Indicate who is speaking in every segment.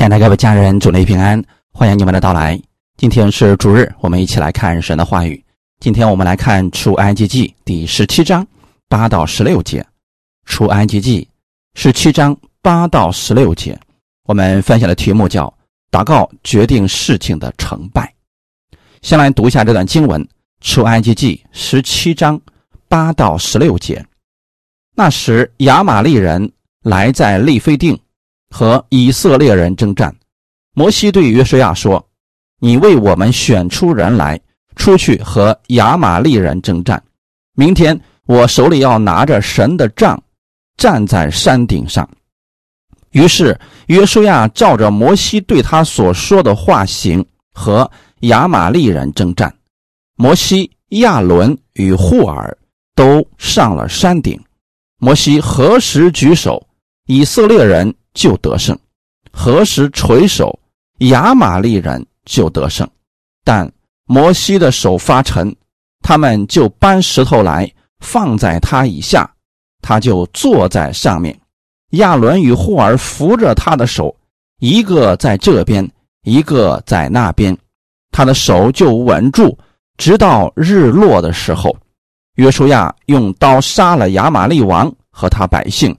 Speaker 1: 亲爱的各位家人，主内平安，欢迎你们的到来。今天是主日，我们一起来看神的话语。今天我们来看出埃及记第十七章八到十六节。出埃及记十七章八到十六节，我们分享的题目叫“祷告决定事情的成败”。先来读一下这段经文：出埃及记十七章八到十六节。那时亚玛利人来在利非定。和以色列人征战，摩西对约书亚说：“你为我们选出人来，出去和亚玛利人征战。明天我手里要拿着神的杖，站在山顶上。”于是约书亚照着摩西对他所说的话行，和亚玛利人征战。摩西、亚伦与户尔都上了山顶。摩西何时举手，以色列人。就得胜，何时垂手，亚玛利人就得胜。但摩西的手发沉，他们就搬石头来放在他以下，他就坐在上面。亚伦与霍尔扶着他的手，一个在这边，一个在那边，他的手就稳住，直到日落的时候。约书亚用刀杀了亚玛利王和他百姓。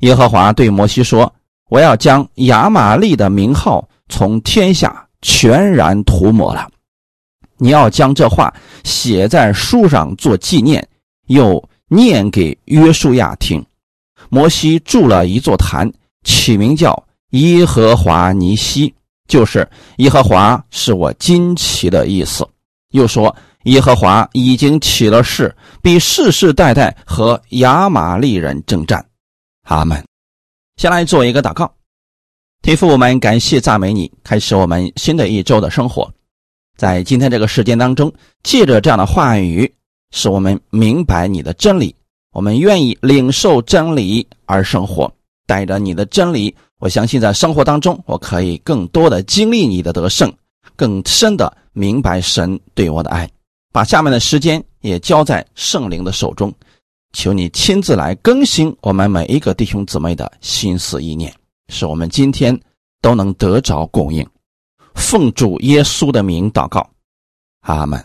Speaker 1: 耶和华对摩西说。我要将亚玛利的名号从天下全然涂抹了。你要将这话写在书上做纪念，又念给约书亚听。摩西筑了一座坛，起名叫耶和华尼西，就是耶和华是我惊奇的意思。又说耶和华已经起了誓，必世世代代和亚玛利人征战。阿门。先来做一个祷告，天父，我们感谢赞美你，开始我们新的一周的生活。在今天这个时间当中，借着这样的话语，使我们明白你的真理，我们愿意领受真理而生活。带着你的真理，我相信在生活当中，我可以更多的经历你的得胜，更深的明白神对我的爱。把下面的时间也交在圣灵的手中。求你亲自来更新我们每一个弟兄姊妹的心思意念，使我们今天都能得着供应。奉主耶稣的名祷告，阿门。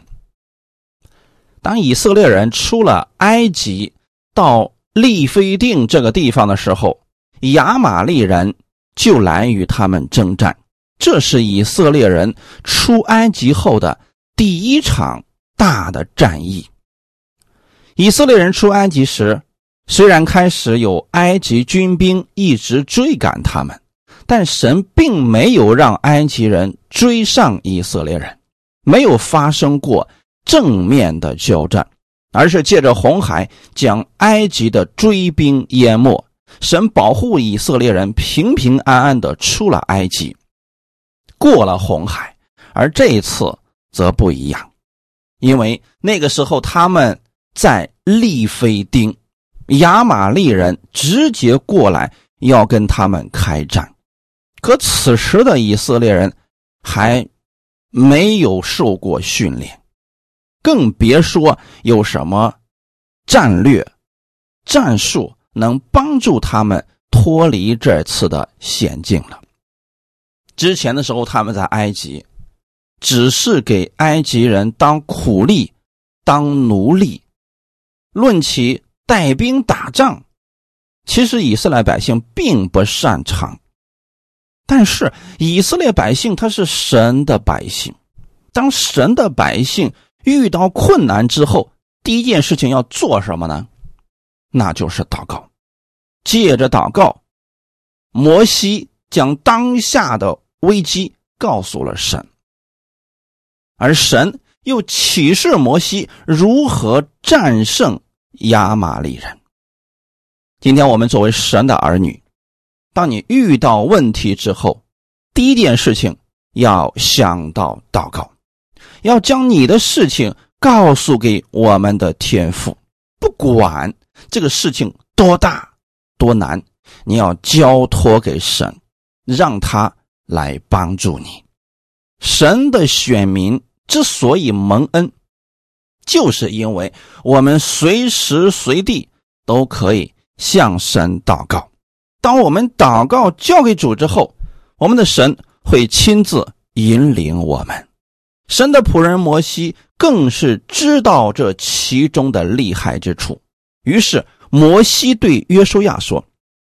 Speaker 1: 当以色列人出了埃及，到利非定这个地方的时候，亚玛利人就来与他们征战。这是以色列人出埃及后的第一场大的战役。以色列人出埃及时，虽然开始有埃及军兵一直追赶他们，但神并没有让埃及人追上以色列人，没有发生过正面的交战，而是借着红海将埃及的追兵淹没。神保护以色列人平平安安的出了埃及，过了红海。而这一次则不一样，因为那个时候他们。在利非丁，亚玛利人直接过来要跟他们开战，可此时的以色列人还没有受过训练，更别说有什么战略、战术能帮助他们脱离这次的险境了。之前的时候，他们在埃及只是给埃及人当苦力、当奴隶。论起带兵打仗，其实以色列百姓并不擅长。但是以色列百姓他是神的百姓，当神的百姓遇到困难之后，第一件事情要做什么呢？那就是祷告。借着祷告，摩西将当下的危机告诉了神，而神。又启示摩西如何战胜亚玛力人。今天我们作为神的儿女，当你遇到问题之后，第一件事情要想到祷告，要将你的事情告诉给我们的天父，不管这个事情多大多难，你要交托给神，让他来帮助你。神的选民。之所以蒙恩，就是因为我们随时随地都可以向神祷告。当我们祷告交给主之后，我们的神会亲自引领我们。神的仆人摩西更是知道这其中的厉害之处，于是摩西对约书亚说：“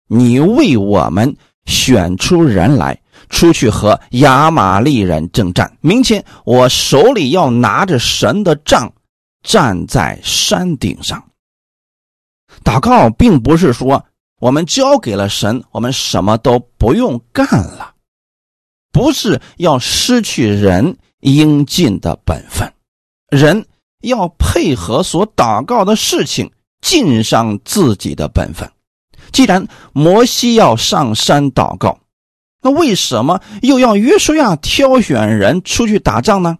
Speaker 1: 你为我们选出人来，出去和亚玛利人征战。明天我手里要拿着神的杖，站在山顶上。”祷告并不是说我们交给了神，我们什么都不用干了，不是要失去人。应尽的本分，人要配合所祷告的事情，尽上自己的本分。既然摩西要上山祷告，那为什么又要约书亚挑选人出去打仗呢？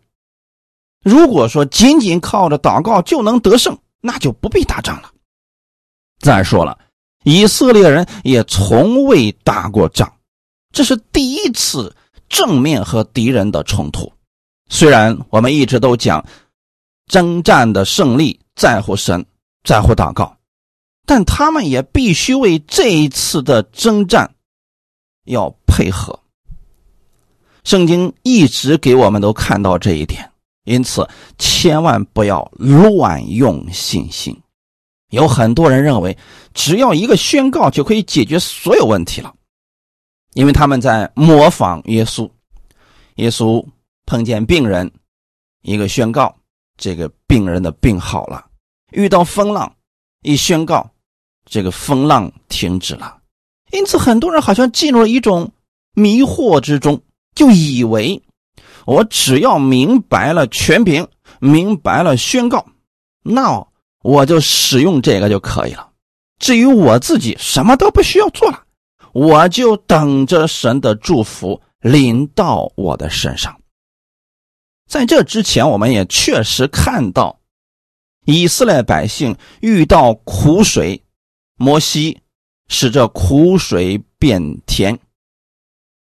Speaker 1: 如果说仅仅靠着祷告就能得胜，那就不必打仗了。再说了，以色列人也从未打过仗，这是第一次正面和敌人的冲突。虽然我们一直都讲，征战的胜利在乎神，在乎祷告，但他们也必须为这一次的征战要配合。圣经一直给我们都看到这一点，因此千万不要乱用信心。有很多人认为，只要一个宣告就可以解决所有问题了，因为他们在模仿耶稣，耶稣。碰见病人，一个宣告，这个病人的病好了；遇到风浪，一宣告，这个风浪停止了。因此，很多人好像进入了一种迷惑之中，就以为我只要明白了全凭，明白了宣告，那我就使用这个就可以了。至于我自己，什么都不需要做了，我就等着神的祝福临到我的身上。在这之前，我们也确实看到，以色列百姓遇到苦水，摩西使这苦水变甜。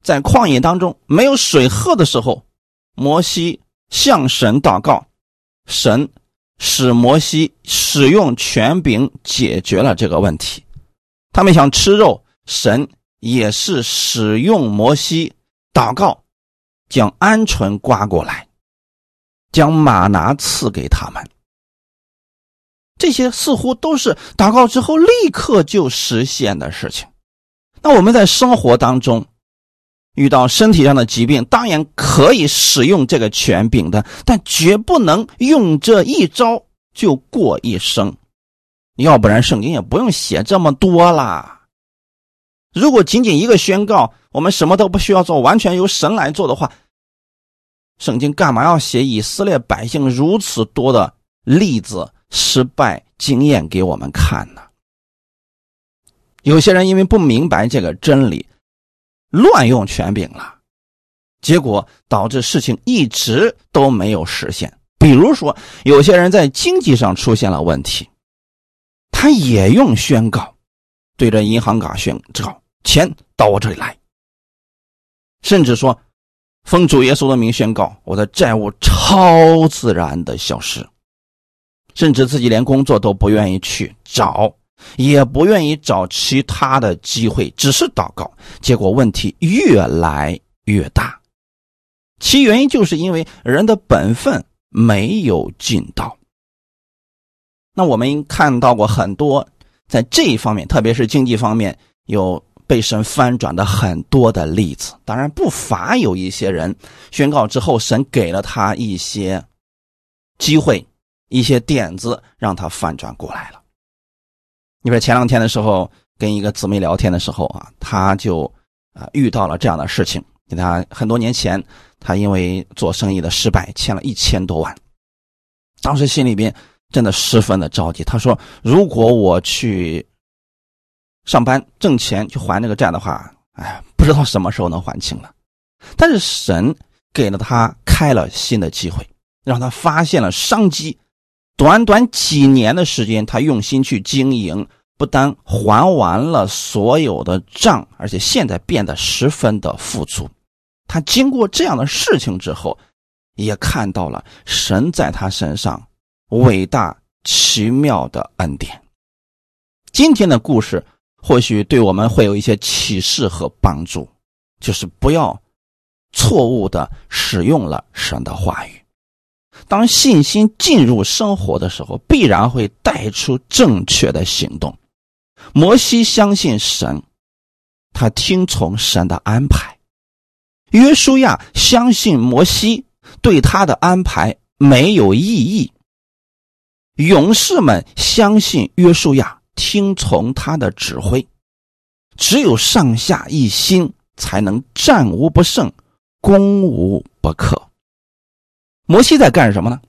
Speaker 1: 在旷野当中没有水喝的时候，摩西向神祷告，神使摩西使用权柄解决了这个问题。他们想吃肉，神也是使用摩西祷告，将鹌鹑刮过来。将马拿赐给他们，这些似乎都是祷告之后立刻就实现的事情。那我们在生活当中遇到身体上的疾病，当然可以使用这个权柄的，但绝不能用这一招就过一生，要不然圣经也不用写这么多啦。如果仅仅一个宣告，我们什么都不需要做，完全由神来做的话。圣经干嘛要写以色列百姓如此多的例子、失败经验给我们看呢？有些人因为不明白这个真理，乱用权柄了，结果导致事情一直都没有实现。比如说，有些人在经济上出现了问题，他也用宣告，对着银行卡宣告钱到我这里来，甚至说。奉主耶稣的名宣告，我的债务超自然的消失，甚至自己连工作都不愿意去找，也不愿意找其他的机会，只是祷告，结果问题越来越大。其原因就是因为人的本分没有尽到。那我们看到过很多在这一方面，特别是经济方面有。被神翻转的很多的例子，当然不乏有一些人宣告之后，神给了他一些机会、一些点子，让他翻转过来了。你说前两天的时候跟一个姊妹聊天的时候啊，他就啊遇到了这样的事情。给他很多年前，他因为做生意的失败，欠了一千多万，当时心里边真的十分的着急。他说：“如果我去……”上班挣钱去还那个债的话，哎，不知道什么时候能还清了。但是神给了他开了新的机会，让他发现了商机。短短几年的时间，他用心去经营，不但还完了所有的账，而且现在变得十分的富足。他经过这样的事情之后，也看到了神在他身上伟大奇妙的恩典。今天的故事。或许对我们会有一些启示和帮助。就是不要错误的使用了神的话语。当信心进入生活的时候，必然会带出正确的行动。摩西相信神，他听从神的安排；约书亚相信摩西，对他的安排没有异议。勇士们相信约书亚，听从他的指挥。只有上下一心，才能战无不胜，攻无不克。摩西在干什么呢？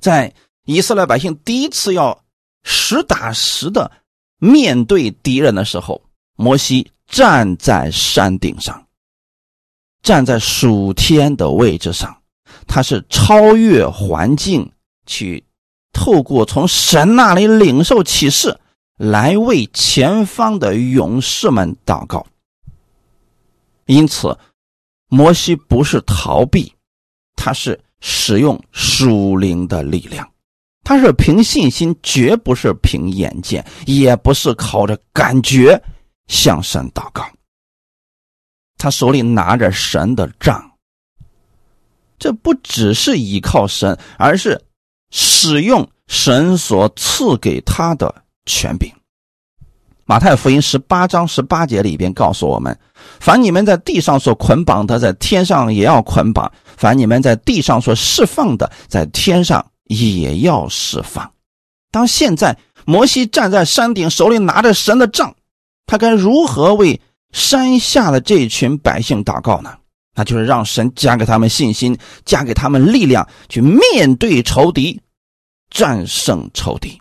Speaker 1: 在以色列百姓第一次要实打实的面对敌人的时候，摩西站在山顶上，站在属天的位置上，他是超越环境，去透过从神那里领受启示，来为前方的勇士们祷告。因此，摩西不是逃避。他是使用属灵的力量，他是凭信心，绝不是凭眼见，也不是靠着感觉向神祷告。他手里拿着神的杖，这不只是依靠神，而是使用神所赐给他的权柄。马太福音十八章十八节里边告诉我们：凡你们在地上所捆绑的，在天上也要捆绑；凡你们在地上所释放的，在天上也要释放。当现在摩西站在山顶，手里拿着神的杖，他该如何为山下的这群百姓祷告呢？那就是让神加给他们信心，加给他们力量，去面对仇敌，战胜仇敌。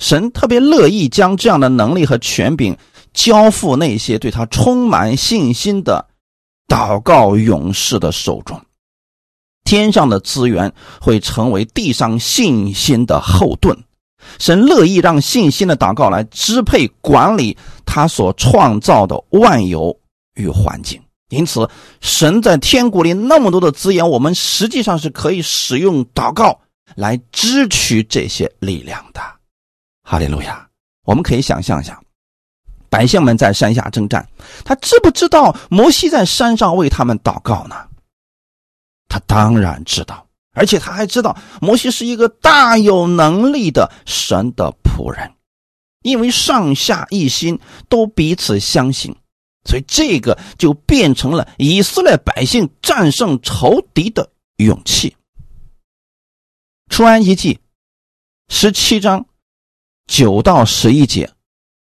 Speaker 1: 神特别乐意将这样的能力和权柄交付那些对他充满信心的祷告勇士的手中，天上的资源会成为地上信心的后盾。神乐意让信心的祷告来支配管理他所创造的万有与环境。因此，神在天国里那么多的资源，我们实际上是可以使用祷告来支取这些力量的。哈利路亚！我们可以想象一下，百姓们在山下征战，他知不知道摩西在山上为他们祷告呢？他当然知道，而且他还知道摩西是一个大有能力的神的仆人，因为上下一心，都彼此相信，所以这个就变成了以色列百姓战胜仇敌的勇气。出埃及记十七章。九到十一节，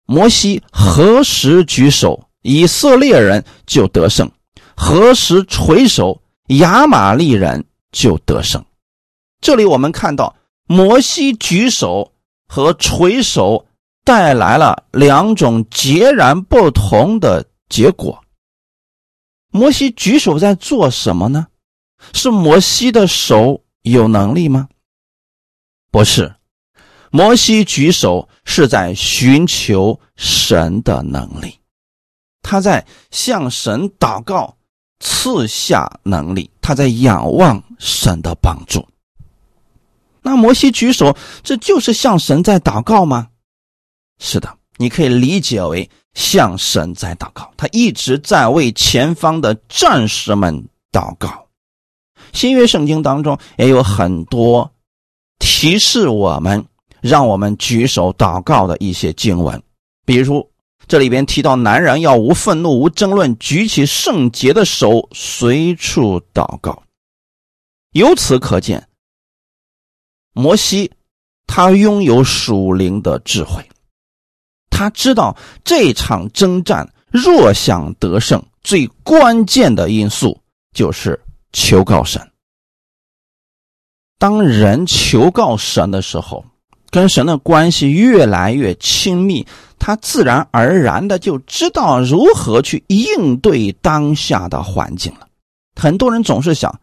Speaker 1: 摩西何时举手，以色列人就得胜；何时垂手，亚玛利人就得胜。这里我们看到，摩西举手和垂手带来了两种截然不同的结果。摩西举手在做什么呢？是摩西的手有能力吗？不是。摩西举手是在寻求神的能力，他在向神祷告，赐下能力，他在仰望神的帮助。那摩西举手，这就是向神在祷告吗？是的，你可以理解为向神在祷告，他一直在为前方的战士们祷告。新约圣经当中也有很多提示我们。让我们举手祷告的一些经文，比如这里边提到，男人要无愤怒、无争论，举起圣洁的手，随处祷告。由此可见，摩西他拥有属灵的智慧，他知道这场征战若想得胜，最关键的因素就是求告神。当人求告神的时候，跟神的关系越来越亲密，他自然而然的就知道如何去应对当下的环境了。很多人总是想，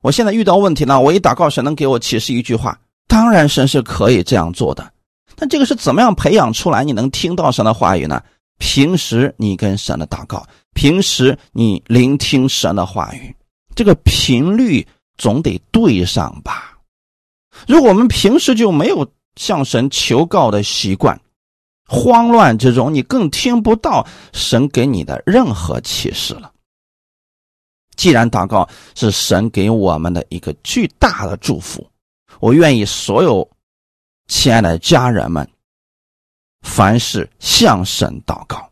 Speaker 1: 我现在遇到问题了，我一祷告，神能给我启示一句话。当然，神是可以这样做的。但这个是怎么样培养出来？你能听到神的话语呢？平时你跟神的祷告，平时你聆听神的话语，这个频率总得对上吧？如果我们平时就没有。向神求告的习惯，慌乱之中，你更听不到神给你的任何启示了。既然祷告是神给我们的一个巨大的祝福，我愿意所有亲爱的家人们，凡事向神祷告。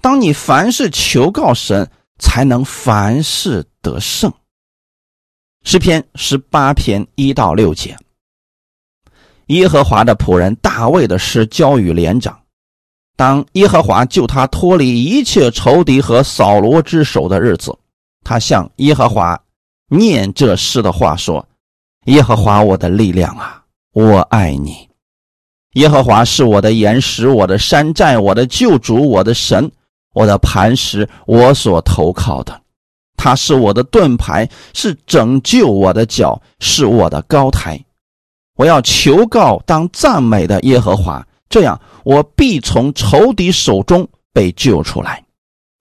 Speaker 1: 当你凡事求告神，才能凡事得胜。诗篇十八篇一到六节。耶和华的仆人大卫的诗交与连长。当耶和华救他脱离一切仇敌和扫罗之手的日子，他向耶和华念这诗的话说：“耶和华我的力量啊，我爱你。耶和华是我的岩石，我的山寨，我的救主，我的神，我的磐石，我所投靠的。他是我的盾牌，是拯救我的脚，是我的高台。”我要求告当赞美的耶和华，这样我必从仇敌手中被救出来。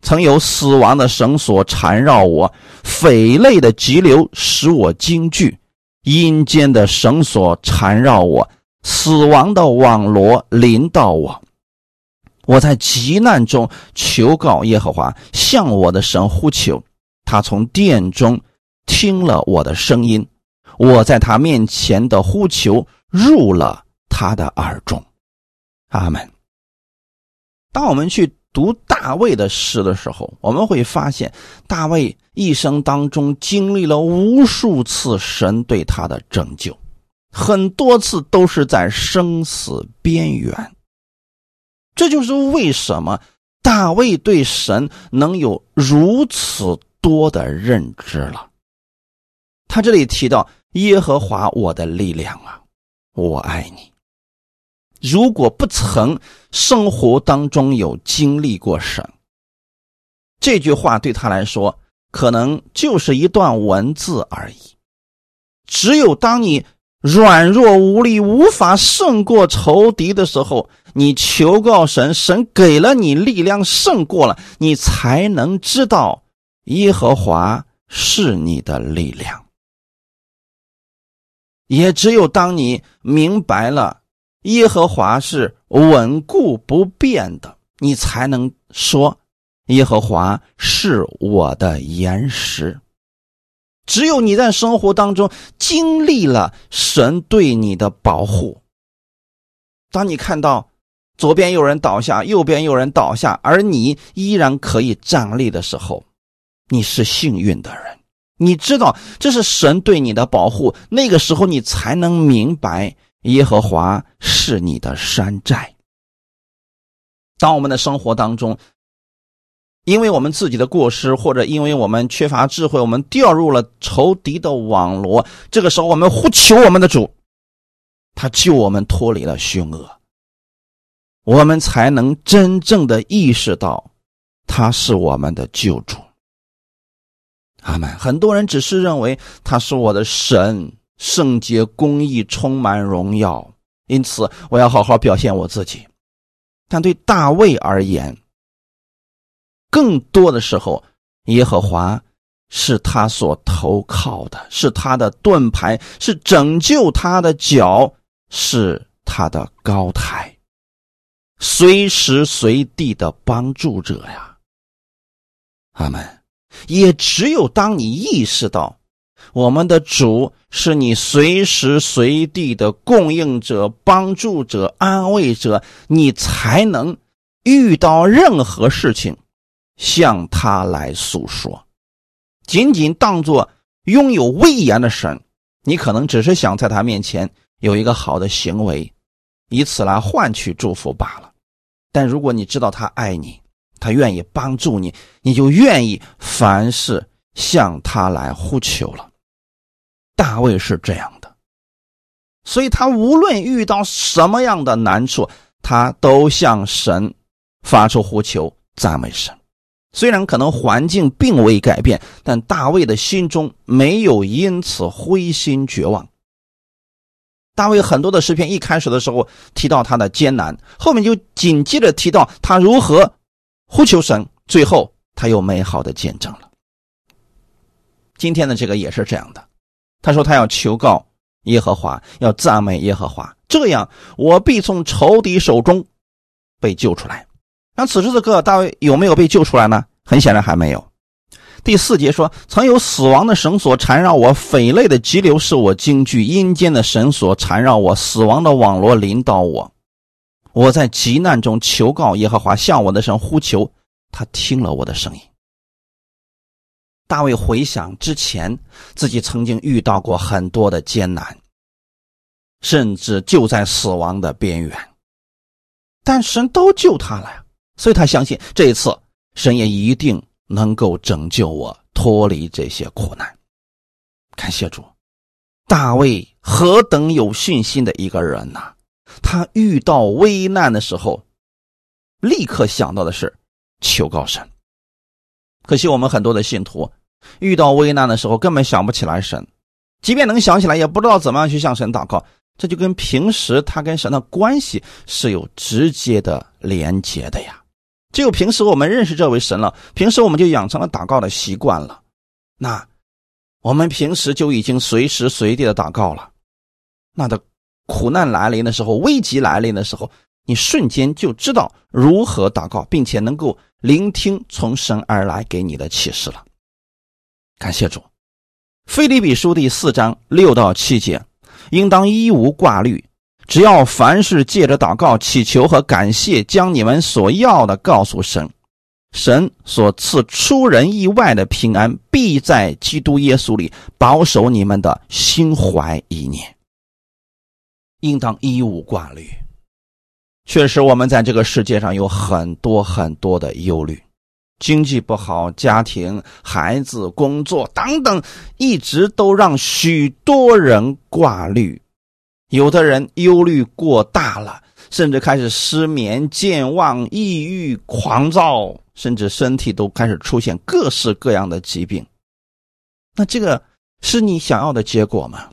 Speaker 1: 曾有死亡的绳索缠绕我，匪类的急流使我惊惧，阴间的绳索缠绕我，死亡的网罗临到我。我在急难中求告耶和华，向我的神呼求，他从殿中听了我的声音。我在他面前的呼求入了他的耳中，阿门。当我们去读大卫的诗的时候，我们会发现大卫一生当中经历了无数次神对他的拯救，很多次都是在生死边缘。这就是为什么大卫对神能有如此多的认知了。他这里提到。耶和华，我的力量啊，我爱你。如果不曾生活当中有经历过神，这句话对他来说可能就是一段文字而已。只有当你软弱无力、无法胜过仇敌的时候，你求告神，神给了你力量，胜过了，你才能知道耶和华是你的力量。也只有当你明白了耶和华是稳固不变的，你才能说耶和华是我的岩石。只有你在生活当中经历了神对你的保护，当你看到左边有人倒下，右边有人倒下，而你依然可以站立的时候，你是幸运的人。你知道这是神对你的保护，那个时候你才能明白耶和华是你的山寨。当我们的生活当中，因为我们自己的过失，或者因为我们缺乏智慧，我们掉入了仇敌的网罗，这个时候我们呼求我们的主，他救我们脱离了凶恶，我们才能真正的意识到他是我们的救主。阿门。很多人只是认为他是我的神，圣洁、公义、充满荣耀，因此我要好好表现我自己。但对大卫而言，更多的时候，耶和华是他所投靠的，是他的盾牌，是拯救他的脚，是他的高台，随时随地的帮助者呀。阿门。也只有当你意识到我们的主是你随时随地的供应者、帮助者、安慰者，你才能遇到任何事情向他来诉说。仅仅当做拥有威严的神，你可能只是想在他面前有一个好的行为，以此来换取祝福罢了。但如果你知道他爱你，他愿意帮助你，你就愿意凡事向他来呼求了。大卫是这样的，所以他无论遇到什么样的难处，他都向神发出呼求，赞美神。虽然可能环境并未改变，但大卫的心中没有因此灰心绝望。大卫很多的诗篇一开始的时候提到他的艰难，后面就紧接着提到他如何。呼求神，最后他又美好的见证了。今天的这个也是这样的，他说他要求告耶和华，要赞美耶和华，这样我必从仇敌手中被救出来。那此时此刻，大卫有没有被救出来呢？很显然还没有。第四节说：“曾有死亡的绳索缠绕我，匪类的急流是我惊惧；阴间的绳索缠绕我，死亡的网络临到我。我在急难中求告耶和华，向我的神呼求，他听了我的声音。”大卫回想之前自己曾经遇到过很多的艰难，甚至就在死亡的边缘，但神都救他了呀，所以他相信这一次神也一定。能够拯救我脱离这些苦难，感谢主。大卫何等有信心的一个人呐！他遇到危难的时候，立刻想到的是求告神。可惜我们很多的信徒遇到危难的时候，根本想不起来神，即便能想起来，也不知道怎么样去向神祷告。这就跟平时他跟神的关系是有直接的连接的呀。只有平时我们认识这位神了，平时我们就养成了祷告的习惯了，那我们平时就已经随时随地的祷告了。那的苦难来临的时候，危急来临的时候，你瞬间就知道如何祷告，并且能够聆听从神而来给你的启示了。感谢主，《腓立比书》第四章六到七节，应当一无挂虑。只要凡事借着祷告、祈求和感谢，将你们所要的告诉神，神所赐出人意外的平安，必在基督耶稣里保守你们的心怀意念。应当一无挂虑。确实，我们在这个世界上有很多很多的忧虑，经济不好，家庭、孩子、工作等等，一直都让许多人挂虑。有的人忧虑过大了，甚至开始失眠、健忘、抑郁、狂躁，甚至身体都开始出现各式各样的疾病。那这个是你想要的结果吗？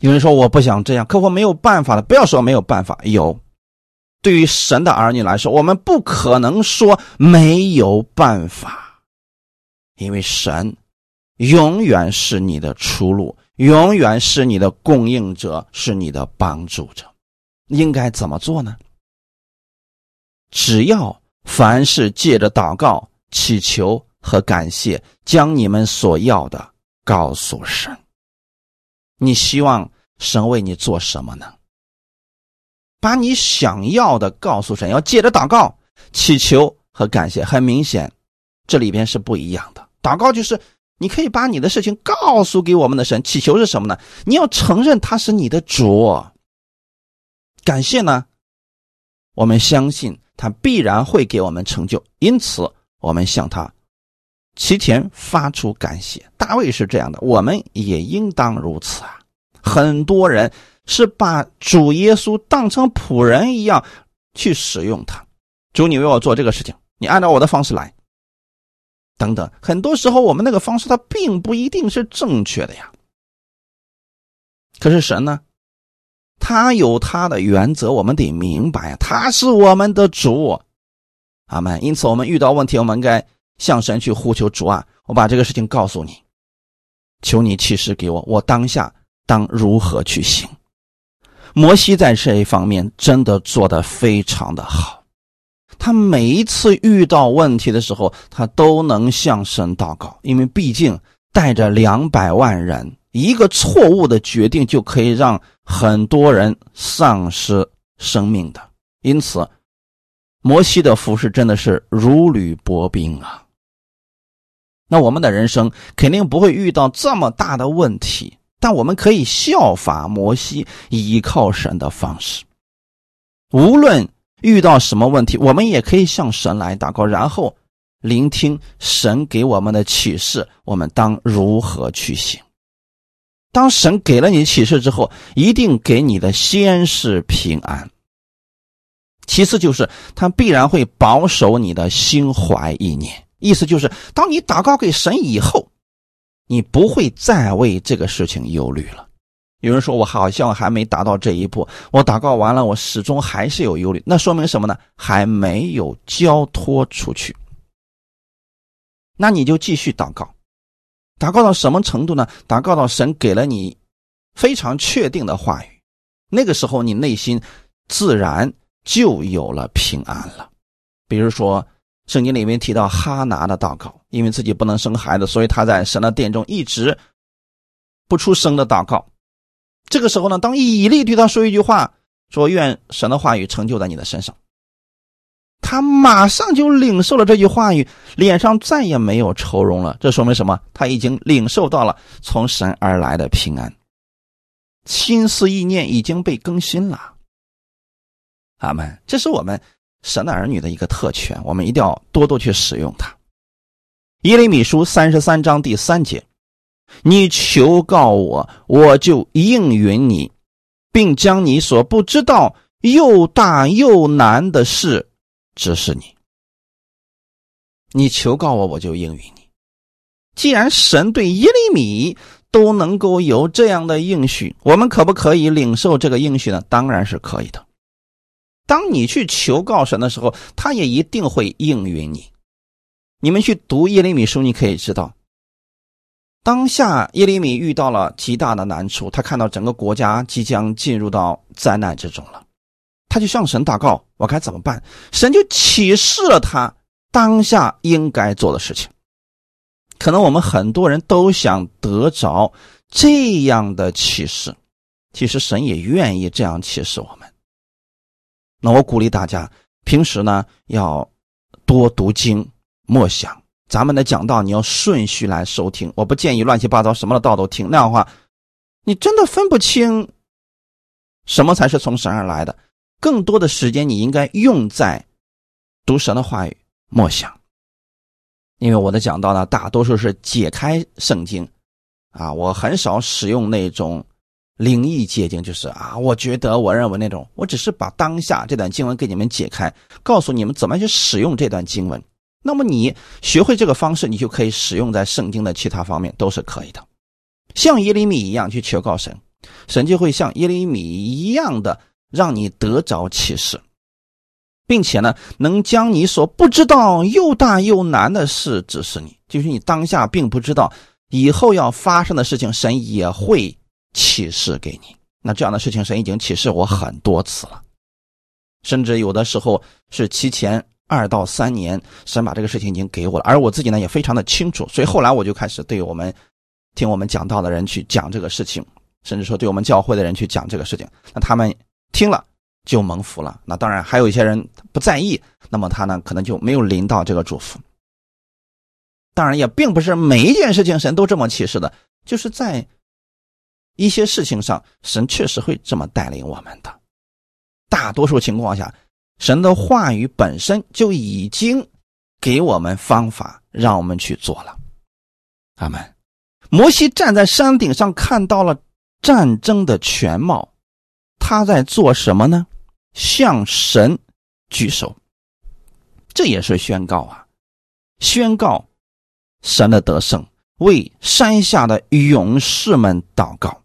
Speaker 1: 有人说我不想这样，可我没有办法了。不要说没有办法，有。对于神的儿女来说，我们不可能说没有办法，因为神永远是你的出路。永远是你的供应者，是你的帮助者，应该怎么做呢？只要凡事借着祷告、祈求和感谢，将你们所要的告诉神。你希望神为你做什么呢？把你想要的告诉神，要借着祷告、祈求和感谢。很明显，这里边是不一样的。祷告就是。你可以把你的事情告诉给我们的神，祈求是什么呢？你要承认他是你的主。感谢呢，我们相信他必然会给我们成就，因此我们向他提前发出感谢。大卫是这样的，我们也应当如此啊！很多人是把主耶稣当成仆人一样去使用他。主，你为我做这个事情，你按照我的方式来。等等，很多时候我们那个方式它并不一定是正确的呀。可是神呢，他有他的原则，我们得明白，他是我们的主，阿门。因此，我们遇到问题，我们该向神去呼求主啊！我把这个事情告诉你，求你启示给我，我当下当如何去行。摩西在这一方面真的做得非常的好。他每一次遇到问题的时候，他都能向神祷告，因为毕竟带着两百万人，一个错误的决定就可以让很多人丧失生命的。因此，摩西的服饰真的是如履薄冰啊。那我们的人生肯定不会遇到这么大的问题，但我们可以效法摩西，依靠神的方式，无论。遇到什么问题，我们也可以向神来祷告，然后聆听神给我们的启示，我们当如何去行？当神给了你启示之后，一定给你的先是平安，其次就是他必然会保守你的心怀意念。意思就是，当你祷告给神以后，你不会再为这个事情忧虑了。有人说我好像还没达到这一步，我祷告完了，我始终还是有忧虑，那说明什么呢？还没有交托出去。那你就继续祷告，祷告到什么程度呢？祷告到神给了你非常确定的话语，那个时候你内心自然就有了平安了。比如说，圣经里面提到哈拿的祷告，因为自己不能生孩子，所以他在神的殿中一直不出声的祷告。这个时候呢，当以利对他说一句话，说愿神的话语成就在你的身上。他马上就领受了这句话语，脸上再也没有愁容了。这说明什么？他已经领受到了从神而来的平安，心思意念已经被更新了。阿门。这是我们神的儿女的一个特权，我们一定要多多去使用它。耶利米书三十三章第三节：“你求告我，我就应允你，并将你所不知道又大又难的事。”指示你，你求告我，我就应允你。既然神对耶利米都能够有这样的应许，我们可不可以领受这个应许呢？当然是可以的。当你去求告神的时候，他也一定会应允你。你们去读耶利米书，你可以知道，当下耶利米遇到了极大的难处，他看到整个国家即将进入到灾难之中了。他就向神祷告：“我该怎么办？”神就启示了他当下应该做的事情。可能我们很多人都想得着这样的启示，其实神也愿意这样启示我们。那我鼓励大家，平时呢要多读经、默想。咱们的讲道你要顺序来收听，我不建议乱七八糟什么的道都听，那样的话，你真的分不清什么才是从神而来的。更多的时间你应该用在读神的话语、默想，因为我的讲道呢，大多数是解开圣经，啊，我很少使用那种灵异结晶，就是啊，我觉得我认为那种，我只是把当下这段经文给你们解开，告诉你们怎么去使用这段经文。那么你学会这个方式，你就可以使用在圣经的其他方面，都是可以的。像耶利米一样去求告神，神就会像耶利米一样的。让你得着启示，并且呢，能将你所不知道又大又难的事指示你，就是你当下并不知道以后要发生的事情，神也会启示给你。那这样的事情，神已经启示我很多次了，甚至有的时候是提前二到三年，神把这个事情已经给我了，而我自己呢也非常的清楚，所以后来我就开始对我们听我们讲道的人去讲这个事情，甚至说对我们教会的人去讲这个事情，那他们。听了就蒙福了。那当然还有一些人不在意，那么他呢可能就没有临到这个祝福。当然也并不是每一件事情神都这么启示的，就是在一些事情上神确实会这么带领我们的。大多数情况下，神的话语本身就已经给我们方法，让我们去做了。阿门。摩西站在山顶上看到了战争的全貌。他在做什么呢？向神举手，这也是宣告啊，宣告神的得胜，为山下的勇士们祷告。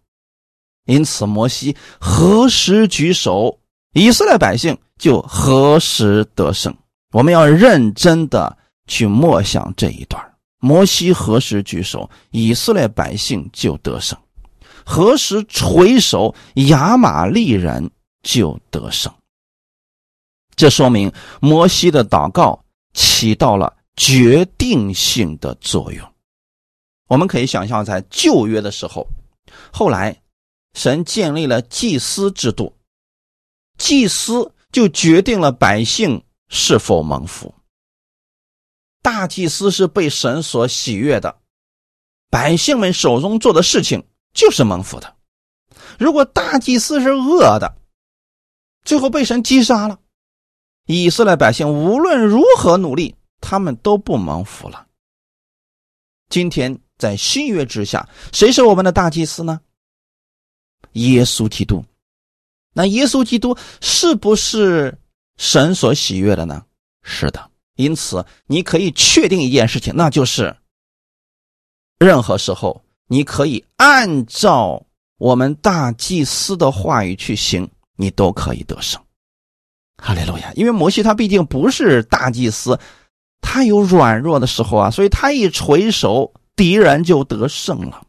Speaker 1: 因此，摩西何时举手，以色列百姓就何时得胜。我们要认真的去默想这一段：摩西何时举手，以色列百姓就得胜。何时垂手，亚玛利人就得胜。这说明摩西的祷告起到了决定性的作用。我们可以想象，在旧约的时候，后来神建立了祭司制度，祭司就决定了百姓是否蒙福。大祭司是被神所喜悦的，百姓们手中做的事情。就是蒙福的。如果大祭司是恶的，最后被神击杀了，以色列百姓无论如何努力，他们都不蒙福了。今天在新约之下，谁是我们的大祭司呢？耶稣基督。那耶稣基督是不是神所喜悦的呢？是的。因此，你可以确定一件事情，那就是任何时候。你可以按照我们大祭司的话语去行，你都可以得胜。哈利路亚！因为摩西他毕竟不是大祭司，他有软弱的时候啊，所以他一垂手，敌人就得胜了；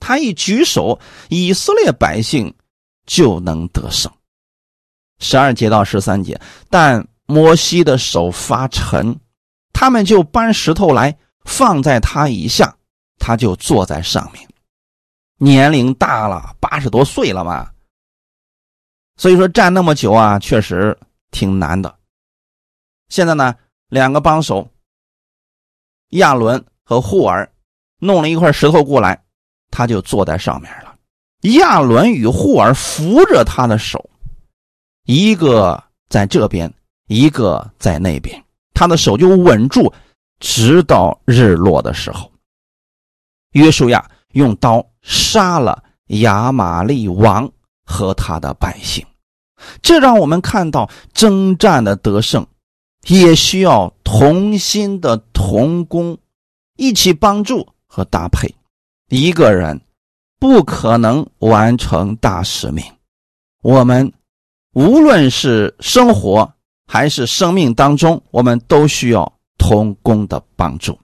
Speaker 1: 他一举手，以色列百姓就能得胜。十二节到十三节，但摩西的手发沉，他们就搬石头来放在他以下，他就坐在上面。年龄大了，八十多岁了嘛，所以说站那么久啊，确实挺难的。现在呢，两个帮手亚伦和护尔弄了一块石头过来，他就坐在上面了。亚伦与护尔扶着他的手，一个在这边，一个在那边，他的手就稳住，直到日落的时候。约书亚用刀杀了亚玛利王和他的百姓，这让我们看到征战的得胜，也需要同心的同工，一起帮助和搭配，一个人。不可能完成大使命。我们无论是生活还是生命当中，我们都需要同工的帮助。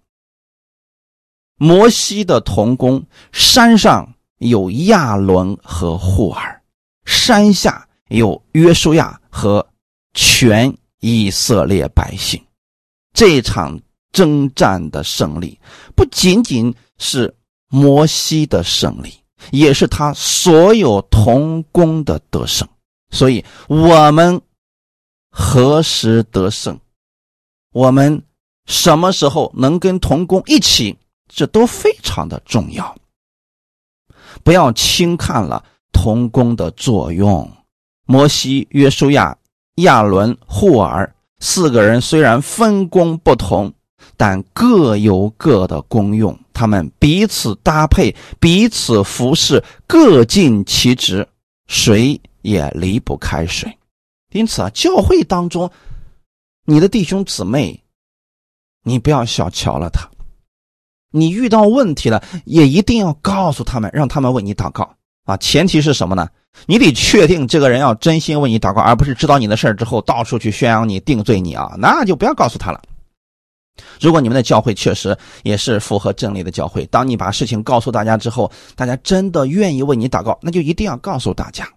Speaker 1: 摩西的童工，山上有亚伦和户尔，山下有约书亚和全以色列百姓。这场征战的胜利，不仅仅是摩西的胜利。也是他所有同工的得胜，所以我们何时得胜，我们什么时候能跟同工一起，这都非常的重要。不要轻看了同工的作用。摩西、约书亚、亚伦、户尔四个人虽然分工不同。但各有各的功用，他们彼此搭配，彼此服侍，各尽其职，谁也离不开谁。因此啊，教会当中，你的弟兄姊妹，你不要小瞧了他。你遇到问题了，也一定要告诉他们，让他们为你祷告啊。前提是什么呢？你得确定这个人要真心为你祷告，而不是知道你的事儿之后到处去宣扬你、定罪你啊，那就不要告诉他了。如果你们的教会确实也是符合真理的教会，当你把事情告诉大家之后，大家真的愿意为你祷告，那就一定要告诉大家。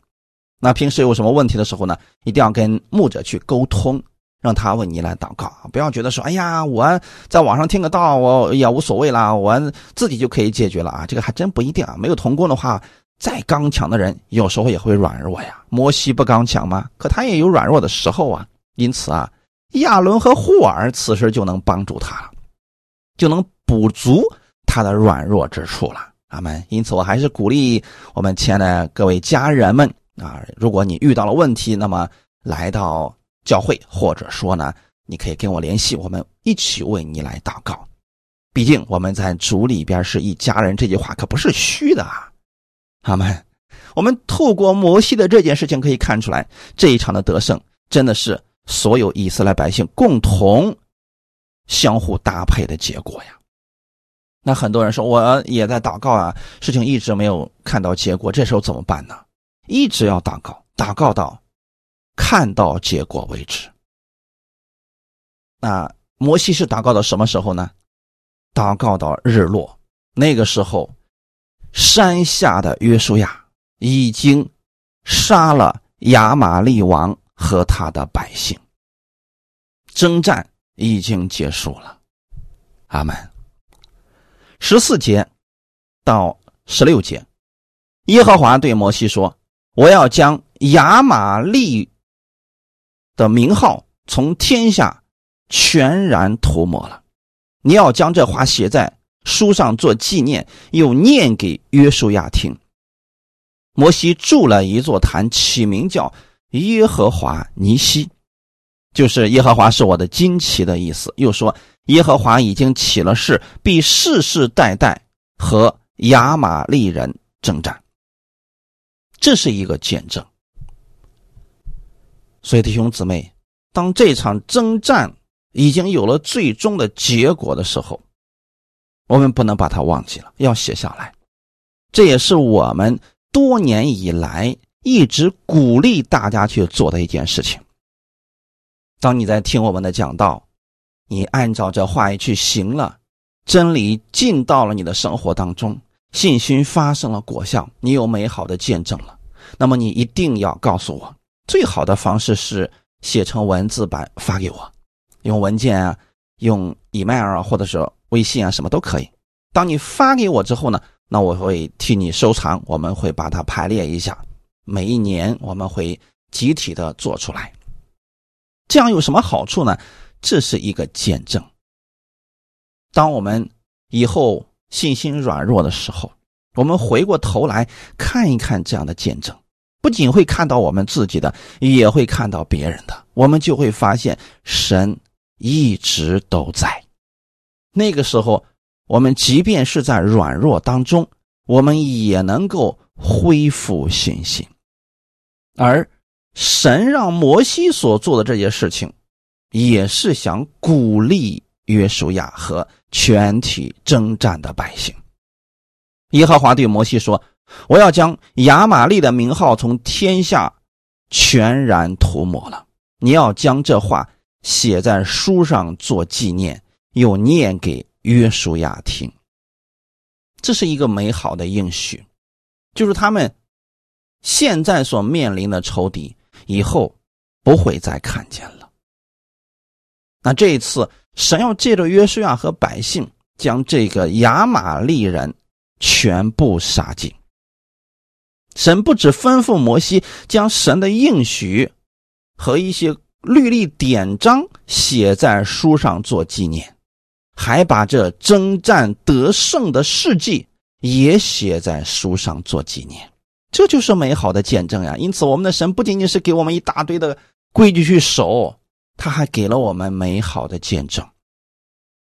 Speaker 1: 那平时有什么问题的时候呢，一定要跟牧者去沟通，让他为你来祷告。不要觉得说，哎呀，我在网上听个道，我也无所谓啦，我自己就可以解决了啊。这个还真不一定啊。没有同工的话，再刚强的人有时候也会软弱呀。摩西不刚强吗？可他也有软弱的时候啊。因此啊。亚伦和霍尔此时就能帮助他了，就能补足他的软弱之处了。阿门。因此，我还是鼓励我们亲爱的各位家人们啊，如果你遇到了问题，那么来到教会，或者说呢，你可以跟我联系，我们一起为你来祷告。毕竟我们在主里边是一家人，这句话可不是虚的啊。阿门。我们透过摩西的这件事情可以看出来，这一场的得胜真的是。所有以色列百姓共同相互搭配的结果呀。那很多人说，我也在祷告啊，事情一直没有看到结果，这时候怎么办呢？一直要祷告，祷告到看到结果为止。那摩西是祷告到什么时候呢？祷告到日落，那个时候，山下的约书亚已经杀了亚玛利王。和他的百姓，征战已经结束了。阿门。十四节到十六节，耶和华对摩西说：“我要将亚玛利的名号从天下全然涂抹了。你要将这话写在书上做纪念，又念给约书亚听。”摩西筑了一座坛，起名叫。耶和华尼西，就是耶和华是我的旌旗的意思。又说，耶和华已经起了誓，必世世代代和亚玛利人征战。这是一个见证。所以弟兄姊妹，当这场征战已经有了最终的结果的时候，我们不能把它忘记了，要写下来。这也是我们多年以来。一直鼓励大家去做的一件事情。当你在听我们的讲道，你按照这话语去行了，真理进到了你的生活当中，信心发生了果效，你有美好的见证了。那么你一定要告诉我，最好的方式是写成文字版发给我，用文件啊，用 email 啊，或者是微信啊，什么都可以。当你发给我之后呢，那我会替你收藏，我们会把它排列一下，每一年我们会集体的做出来。这样有什么好处呢？这是一个见证。当我们以后信心软弱的时候，我们回过头来看一看这样的见证，不仅会看到我们自己的，也会看到别人的，我们就会发现神一直都在。那个时候，我们即便是在软弱当中，我们也能够恢复信心。而神让摩西所做的这些事情，也是想鼓励约书亚和全体征战的百姓。耶和华对摩西说：“我要将亚玛利的名号从天下全然涂抹了。你要将这话写在书上做纪念，又念给约书亚听。这是一个美好的应许，就是他们现在所面临的仇敌，以后不会再看见了。那这一次，神要借着约书亚和百姓，将这个亚玛利人。”全部杀尽。神不止吩咐摩西将神的应许和一些律例典章写在书上做纪念，还把这征战得胜的事迹也写在书上做纪念。这就是美好的见证呀！因此，我们的神不仅仅是给我们一大堆的规矩去守，他还给了我们美好的见证。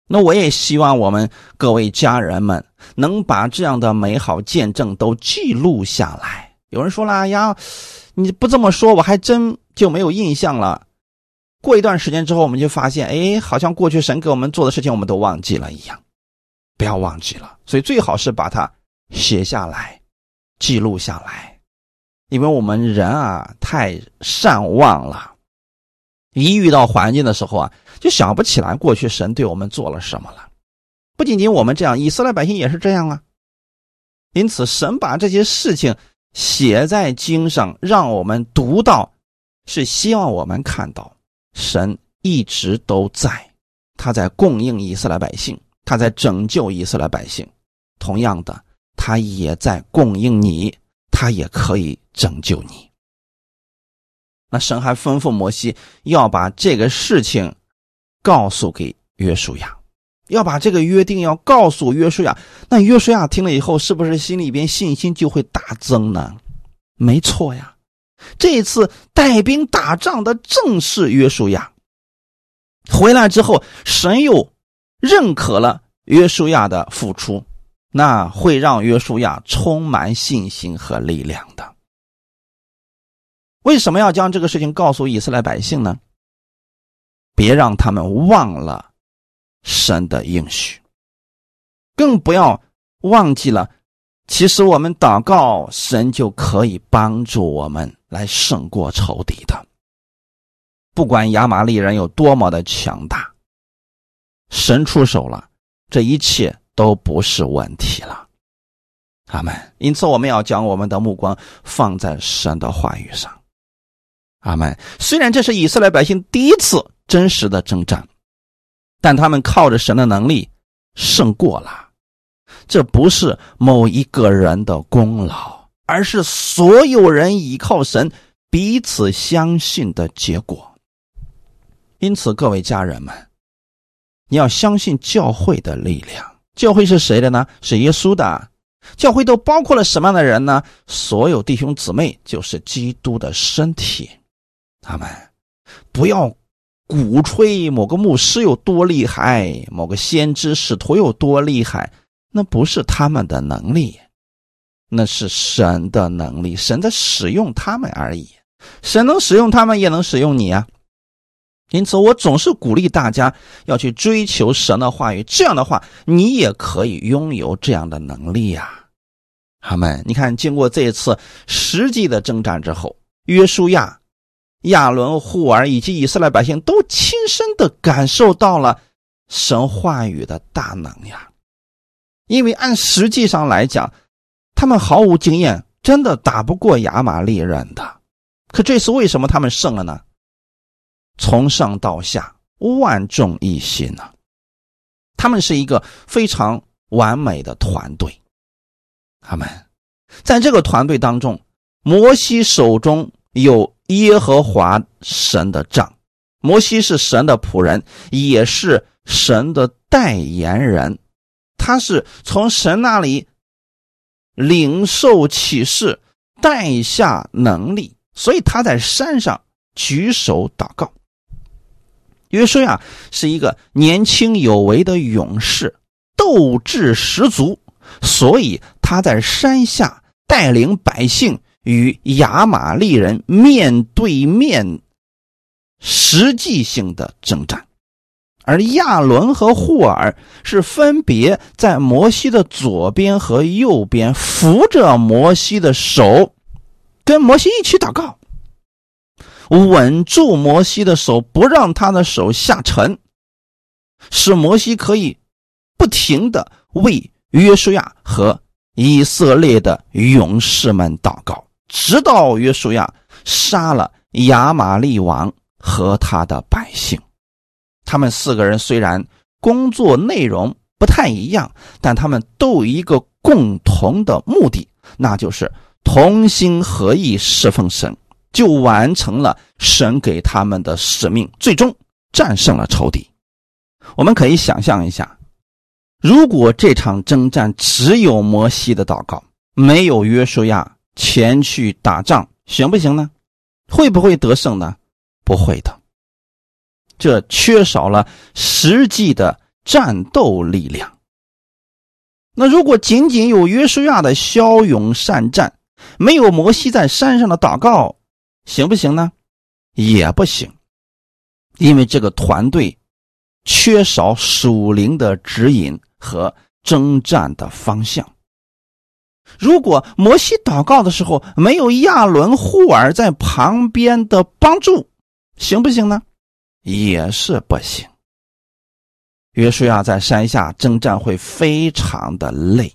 Speaker 1: 那我也希望我们各位家人们能把这样的美好见证都记录下来。有人说了呀，你不这么说，我还真就没有印象了。过一段时间之后，我们就发现，哎，好像过去神给我们做的事情，我们都忘记了一样。不要忘记了，所以最好是把它写下来，记录下来，因为我们人啊太善忘了。一遇到环境的时候啊，就想不起来过去神对我们做了什么了。不仅仅我们这样，以色列百姓也是这样啊。因此，神把这些事情写在经上，让我们读到，是希望我们看到神一直都在，他在供应以色列百姓，他在拯救以色列百姓。同样的，他也在供应你，他也可以拯救你。那神还吩咐摩西要把这个事情告诉给约书亚，要把这个约定要告诉约书亚。那约书亚听了以后，是不是心里边信心就会大增呢？没错呀，这次带兵打仗的正是约书亚。回来之后，神又认可了约书亚的付出，那会让约书亚充满信心和力量的。为什么要将这个事情告诉以色列百姓呢？别让他们忘了神的应许，更不要忘记了，其实我们祷告，神就可以帮助我们来胜过仇敌的。不管亚玛利人有多么的强大，神出手了，这一切都不是问题了。阿门。因此，我们要将我们的目光放在神的话语上。阿门。虽然这是以色列百姓第一次真实的征战，但他们靠着神的能力胜过了。这不是某一个人的功劳，而是所有人依靠神、彼此相信的结果。因此，各位家人们，你要相信教会的力量。教会是谁的呢？是耶稣的。教会都包括了什么样的人呢？所有弟兄姊妹就是基督的身体。他们不要鼓吹某个牧师有多厉害，某个先知使徒有多厉害，那不是他们的能力，那是神的能力，神在使用他们而已。神能使用他们，也能使用你啊。因此，我总是鼓励大家要去追求神的话语，这样的话，你也可以拥有这样的能力呀。他们，你看，经过这一次实际的征战之后，约书亚。亚伦、户尔以及以色列百姓都亲身的感受到了神话语的大能呀！因为按实际上来讲，他们毫无经验，真的打不过亚玛利人的。可这次为什么他们胜了呢？从上到下万众一心呢？他们是一个非常完美的团队。他们在这个团队当中，摩西手中有耶和华神的杖，摩西是神的仆人，也是神的代言人。他是从神那里领受启示，带下能力，所以他在山上举手祷告。约书亚是一个年轻有为的勇士，斗志十足，所以他在山下带领百姓与亚玛利人面对面实际性的征战，而亚伦和霍尔是分别在摩西的左边和右边扶着摩西的手，跟摩西一起祷告。稳住摩西的手，不让他的手下沉，使摩西可以不停的为约书亚和以色列的勇士们祷告，直到约书亚杀了亚玛利王和他的百姓。他们四个人虽然工作内容不太一样，但他们都有一个共同的目的，那就是同心合意侍奉神。就完成了神给他们的使命，最终战胜了仇敌。我们可以想象一下，如果这场征战只有摩西的祷告，没有约书亚前去打仗，行不行呢？会不会得胜呢？不会的，这缺少了实际的战斗力量。那如果仅仅有约书亚的骁勇善战，没有摩西在山上的祷告，行不行呢？也不行，因为这个团队缺少属灵的指引和征战的方向。如果摩西祷告的时候没有亚伦、护尔在旁边的帮助，行不行呢？也是不行。约书亚在山下征战会非常的累，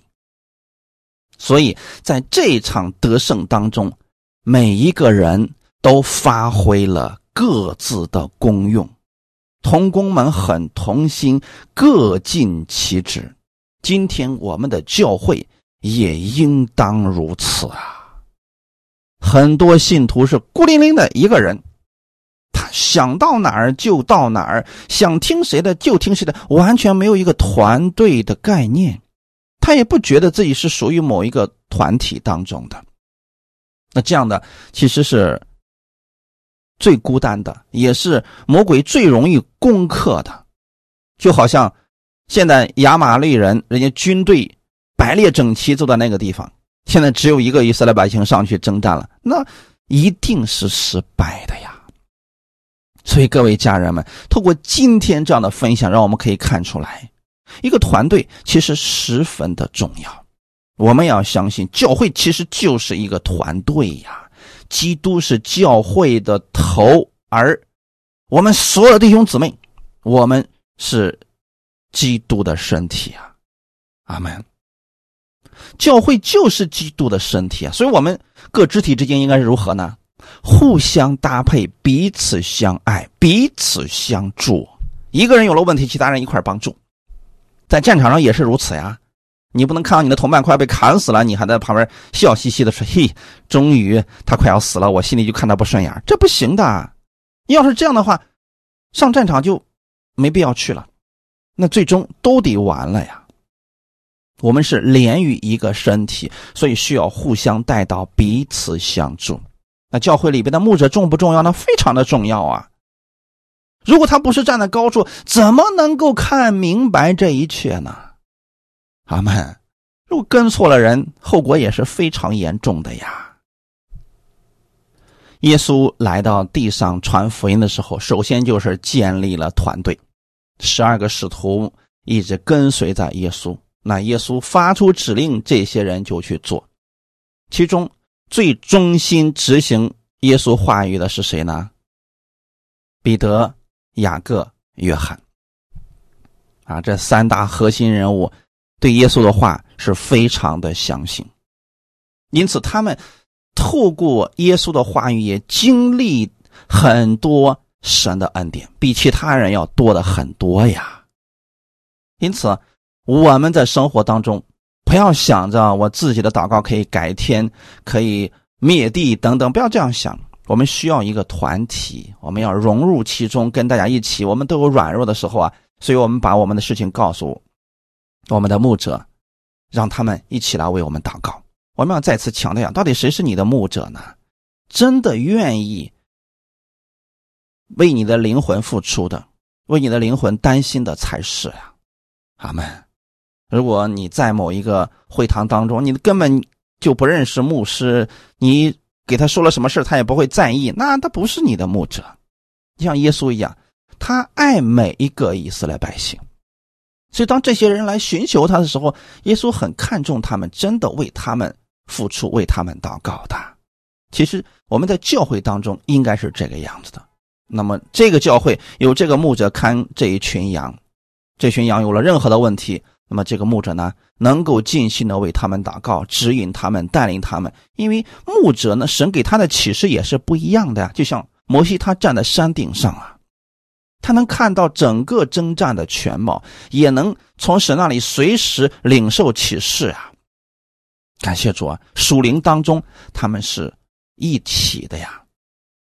Speaker 1: 所以在这场得胜当中，每一个人。都发挥了各自的功用，同工们很同心，各尽其职。今天我们的教会也应当如此啊！很多信徒是孤零零的一个人，他想到哪儿就到哪儿，想听谁的就听谁的，完全没有一个团队的概念，他也不觉得自己是属于某一个团体当中的。那这样的其实是。最孤单的，也是魔鬼最容易攻克的，就好像现在亚玛利人，人家军队排列整齐坐在那个地方，现在只有一个以色列百姓上去征战了，那一定是失败的呀。所以各位家人们，透过今天这样的分享，让我们可以看出来，一个团队其实十分的重要。我们要相信，教会其实就是一个团队呀。基督是教会的头，而我们所有弟兄姊妹，我们是基督的身体啊！阿门。教会就是基督的身体啊，所以我们各肢体之间应该是如何呢？互相搭配，彼此相爱，彼此相助。一个人有了问题，其他人一块帮助。在战场上也是如此呀。你不能看到你的同伴快要被砍死了，你还在旁边笑嘻嘻的说：“嘿，终于他快要死了，我心里就看他不顺眼。”这不行的。要是这样的话，上战场就没必要去了，那最终都得完了呀。我们是连于一个身体，所以需要互相带到，彼此相助。那教会里边的牧者重不重要呢？非常的重要啊。如果他不是站在高处，怎么能够看明白这一切呢？阿门。如果跟错了人，后果也是非常严重的呀。耶稣来到地上传福音的时候，首先就是建立了团队，十二个使徒一直跟随在耶稣。那耶稣发出指令，这些人就去做。其中最忠心执行耶稣话语的是谁呢？彼得、雅各、约翰。啊，这三大核心人物。对耶稣的话是非常的相信，因此他们透过耶稣的话语，也经历很多神的恩典，比其他人要多的很多呀。因此，我们在生活当中不要想着我自己的祷告可以改天、可以灭地等等，不要这样想。我们需要一个团体，我们要融入其中，跟大家一起。我们都有软弱的时候啊，所以我们把我们的事情告诉我们的牧者，让他们一起来为我们祷告。我们要再次强调，到底谁是你的牧者呢？真的愿意为你的灵魂付出的，为你的灵魂担心的才是呀。阿门。如果你在某一个会堂当中，你根本就不认识牧师，你给他说了什么事他也不会在意，那他不是你的牧者。像耶稣一样，他爱每一个以色列百姓。所以，当这些人来寻求他的时候，耶稣很看重他们，真的为他们付出，为他们祷告的。其实，我们在教会当中应该是这个样子的。那么，这个教会有这个牧者看这一群羊。这群羊有了任何的问题，那么这个牧者呢，能够尽心的为他们祷告，指引他们，带领他们。因为牧者呢，神给他的启示也是不一样的呀。就像摩西，他站在山顶上啊，他能看到整个征战的全貌，也能从神那里随时领受启示啊。感谢主啊，属灵当中他们是一体的呀，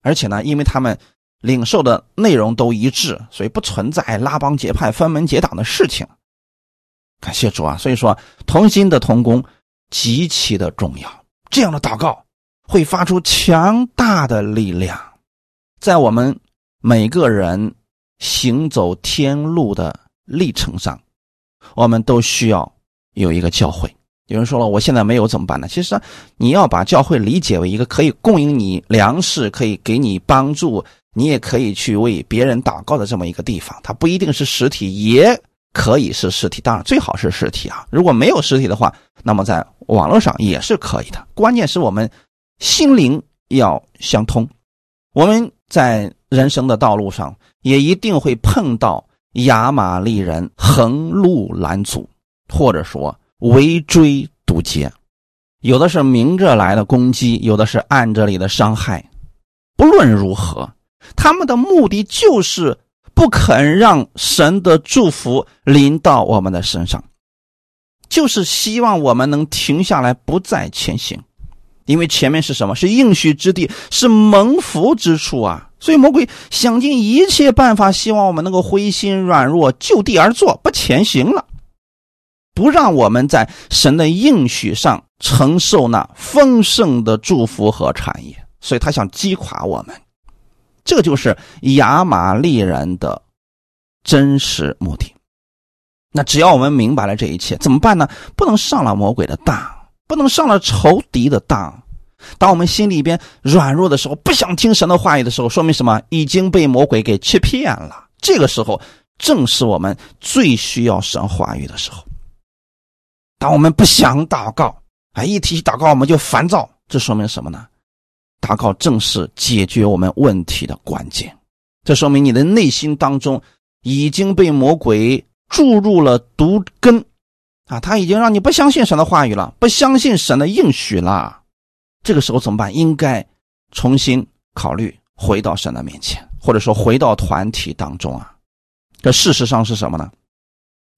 Speaker 1: 而且呢，因为他们。领受的内容都一致，所以不存在拉帮结派、分门结党的事情。感谢主啊！所以说，同心的同工极其的重要。这样的祷告会发出强大的力量，在我们每个人行走天路的历程上，我们都需要有一个教会。有人说了，我现在没有怎么办呢？其实，你要把教会理解为一个可以供应你粮食、可以给你帮助。你也可以去为别人祷告的这么一个地方，它不一定是实体，也可以是实体。当然最好是实体啊！如果没有实体的话，那么在网络上也是可以的。关键是我们心灵要相通。我们在人生的道路上也一定会碰到亚玛力人横路拦阻，或者说围追堵截，有的是明着来的攻击，有的是暗着里的伤害。不论如何。他们的目的就是不肯让神的祝福临到我们的身上，就是希望我们能停下来，不再前行，因为前面是什么？是应许之地，是蒙福之处啊！所以魔鬼想尽一切办法，希望我们能够灰心软弱，就地而坐，不前行了，不让我们在神的应许上承受那丰盛的祝福和产业。所以他想击垮我们。这就是亚玛利人的真实目的。那只要我们明白了这一切，怎么办呢？不能上了魔鬼的当，不能上了仇敌的当。当我们心里边软弱的时候，不想听神的话语的时候，说明什么？已经被魔鬼给欺骗了。这个时候，正是我们最需要神话语的时候。当我们不想祷告，哎，一提起祷告我们就烦躁，这说明什么呢？祷告正是解决我们问题的关键，这说明你的内心当中已经被魔鬼注入了毒根，啊，他已经让你不相信神的话语了，不相信神的应许了。这个时候怎么办？应该重新考虑回到神的面前，或者说回到团体当中啊。这事实上是什么呢？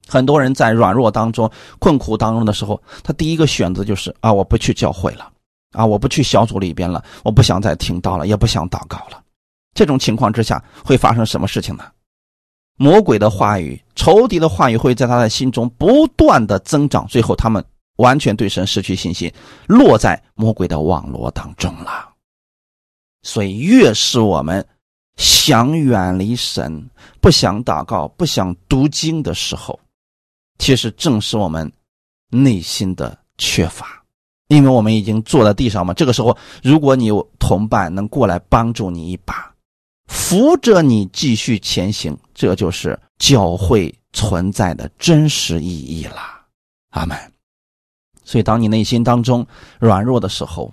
Speaker 1: 很多人在软弱当中、困苦当中的时候，他第一个选择就是啊，我不去教会了。啊！我不去小组里边了，我不想再听到了，也不想祷告了。这种情况之下会发生什么事情呢？魔鬼的话语、仇敌的话语会在他的心中不断的增长，最后他们完全对神失去信心，落在魔鬼的网络当中了。所以，越是我们想远离神、不想祷告、不想读经的时候，其实正是我们内心的缺乏。因为我们已经坐在地上嘛，这个时候，如果你有同伴能过来帮助你一把，扶着你继续前行，这就是教会存在的真实意义了。阿门。所以，当你内心当中软弱的时候、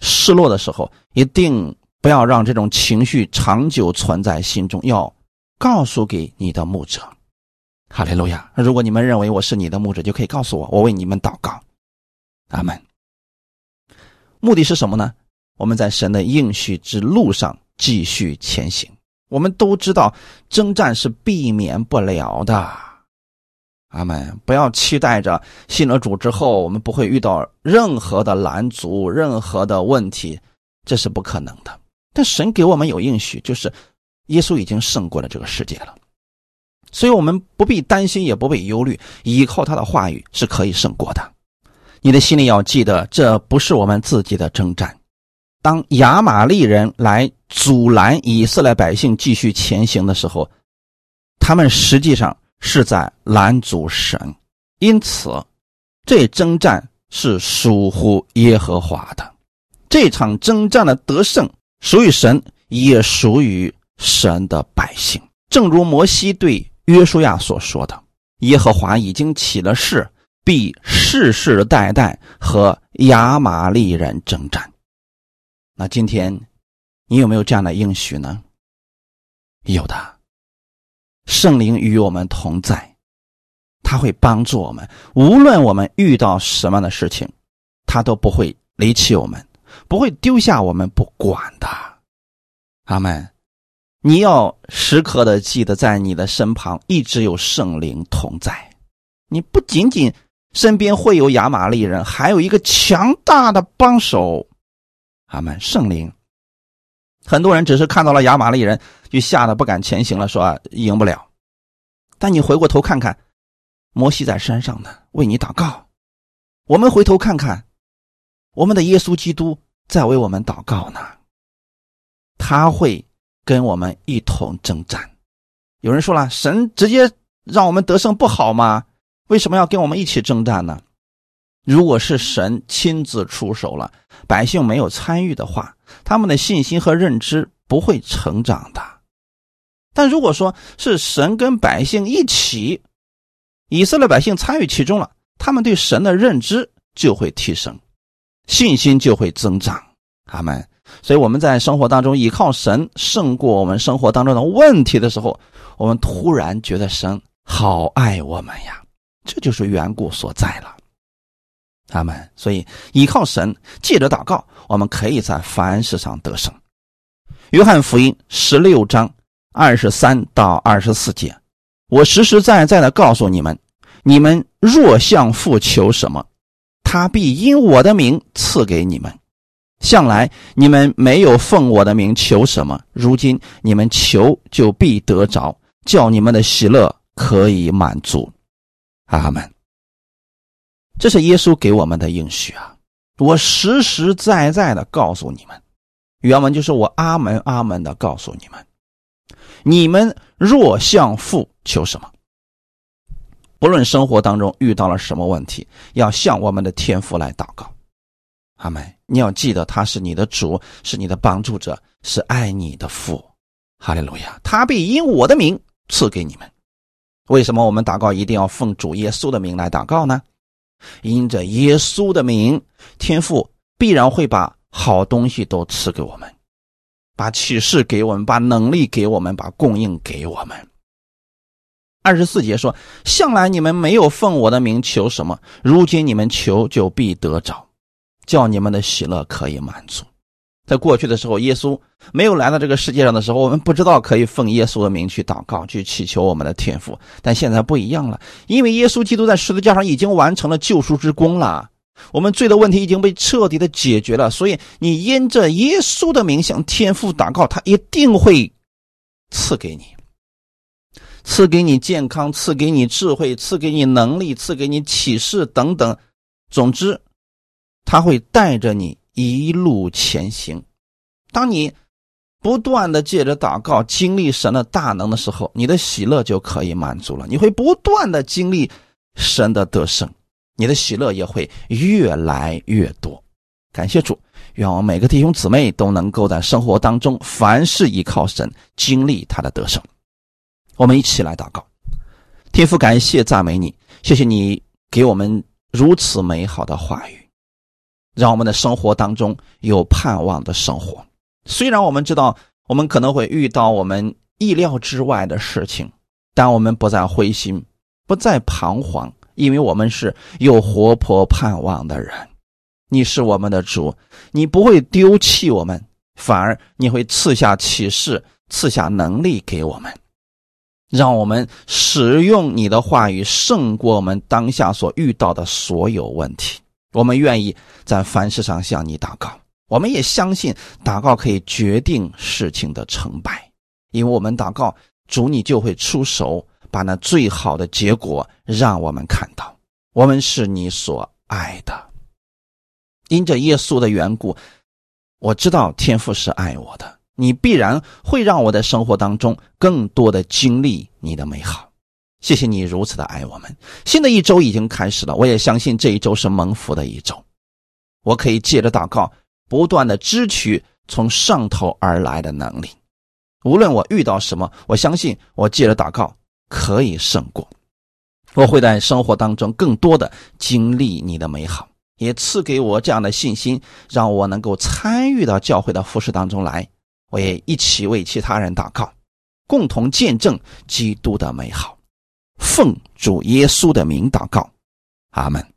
Speaker 1: 失落的时候，一定不要让这种情绪长久存在心中，要告诉给你的牧者。哈利路亚。如果你们认为我是你的牧者，就可以告诉我，我为你们祷告。阿门。目的是什么呢？我们在神的应许之路上继续前行。我们都知道，征战是避免不了的。阿门！不要期待着信了主之后，我们不会遇到任何的拦阻、任何的问题，这是不可能的。但神给我们有应许，就是耶稣已经胜过了这个世界了，所以我们不必担心，也不必忧虑，依靠他的话语是可以胜过的。你的心里要记得，这不是我们自己的征战。当亚玛利人来阻拦以色列百姓继续前行的时候，他们实际上是在拦阻神，因此这征战是属乎耶和华的。这场征战的得胜属于神，也属于神的百姓。正如摩西对约书亚所说的：“耶和华已经起了誓。”必世世代代和亚玛利人征战。那今天你有没有这样的应许呢？有的，圣灵与我们同在，他会帮助我们，无论我们遇到什么样的事情，他都不会离弃我们，不会丢下我们不管的。阿门。你要时刻的记得，在你的身旁一直有圣灵同在，你不仅仅。身边会有亚玛力人，还有一个强大的帮手，阿门，圣灵。很多人只是看到了亚玛力人，就吓得不敢前行了，说赢不了。但你回过头看看，摩西在山上呢，为你祷告。我们回头看看，我们的耶稣基督在为我们祷告呢。他会跟我们一同征战。有人说了，神直接让我们得胜不好吗？为什么要跟我们一起征战呢？如果是神亲自出手了，百姓没有参与的话，他们的信心和认知不会成长的。但如果说是神跟百姓一起，以色列百姓参与其中了，他们对神的认知就会提升，信心就会增长。阿门。所以我们在生活当中依靠神胜过我们生活当中的问题的时候，我们突然觉得神好爱我们呀。这就是缘故所在了，他们所以依靠神，借着祷告，我们可以在凡事上得胜。约翰福音十六章二十三到二十四节，我实实在在的告诉你们：你们若向父求什么，他必因我的名赐给你们。向来你们没有奉我的名求什么，如今你们求就必得着，叫你们的喜乐可以满足。阿门。这是耶稣给我们的应许啊！我实实在在的告诉你们，原文就是我阿门阿门的告诉你们：你们若向父求什么，不论生活当中遇到了什么问题，要向我们的天父来祷告。阿门！你要记得，他是你的主，是你的帮助者，是爱你的父。哈利路亚！他必因我的名赐给你们。为什么我们祷告一定要奉主耶稣的名来祷告呢？因着耶稣的名，天父必然会把好东西都赐给我们，把启示给我们，把能力给我们，把供应给我们。二十四节说：“向来你们没有奉我的名求什么，如今你们求就必得着，叫你们的喜乐可以满足。”在过去的时候，耶稣没有来到这个世界上的时候，我们不知道可以奉耶稣的名去祷告、去祈求我们的天赋。但现在不一样了，因为耶稣基督在十字架上已经完成了救赎之功了，我们罪的问题已经被彻底的解决了。所以，你因着耶稣的名向天父祷告，他一定会赐给你，赐给你健康，赐给你智慧，赐给你能力，赐给你启示等等。总之，他会带着你。一路前行，当你不断的借着祷告经历神的大能的时候，你的喜乐就可以满足了。你会不断的经历神的得胜，你的喜乐也会越来越多。感谢主，愿我们每个弟兄姊妹都能够在生活当中凡事依靠神，经历他的得胜。我们一起来祷告，天父，感谢赞美你，谢谢你给我们如此美好的话语。让我们的生活当中有盼望的生活。虽然我们知道我们可能会遇到我们意料之外的事情，但我们不再灰心，不再彷徨，因为我们是有活泼盼望的人。你是我们的主，你不会丢弃我们，反而你会赐下启示，赐下能力给我们，让我们使用你的话语胜过我们当下所遇到的所有问题。我们愿意在凡事上向你祷告，我们也相信祷告可以决定事情的成败，因为我们祷告，主你就会出手，把那最好的结果让我们看到。我们是你所爱的。因着耶稣的缘故，我知道天父是爱我的。你必然会让我的生活当中更多的经历你的美好。谢谢你如此的爱我们。新的一周已经开始了，我也相信这一周是蒙福的一周。我可以借着祷告，不断的支取从上头而来的能力。无论我遇到什么，我相信我借着祷告可以胜过。我会在生活当中更多的经历你的美好。也赐给我这样的信心，让我能够参与到教会的服饰当中来。我也一起为其他人祷告，共同见证基督的美好。奉主耶稣的名祷告，阿门。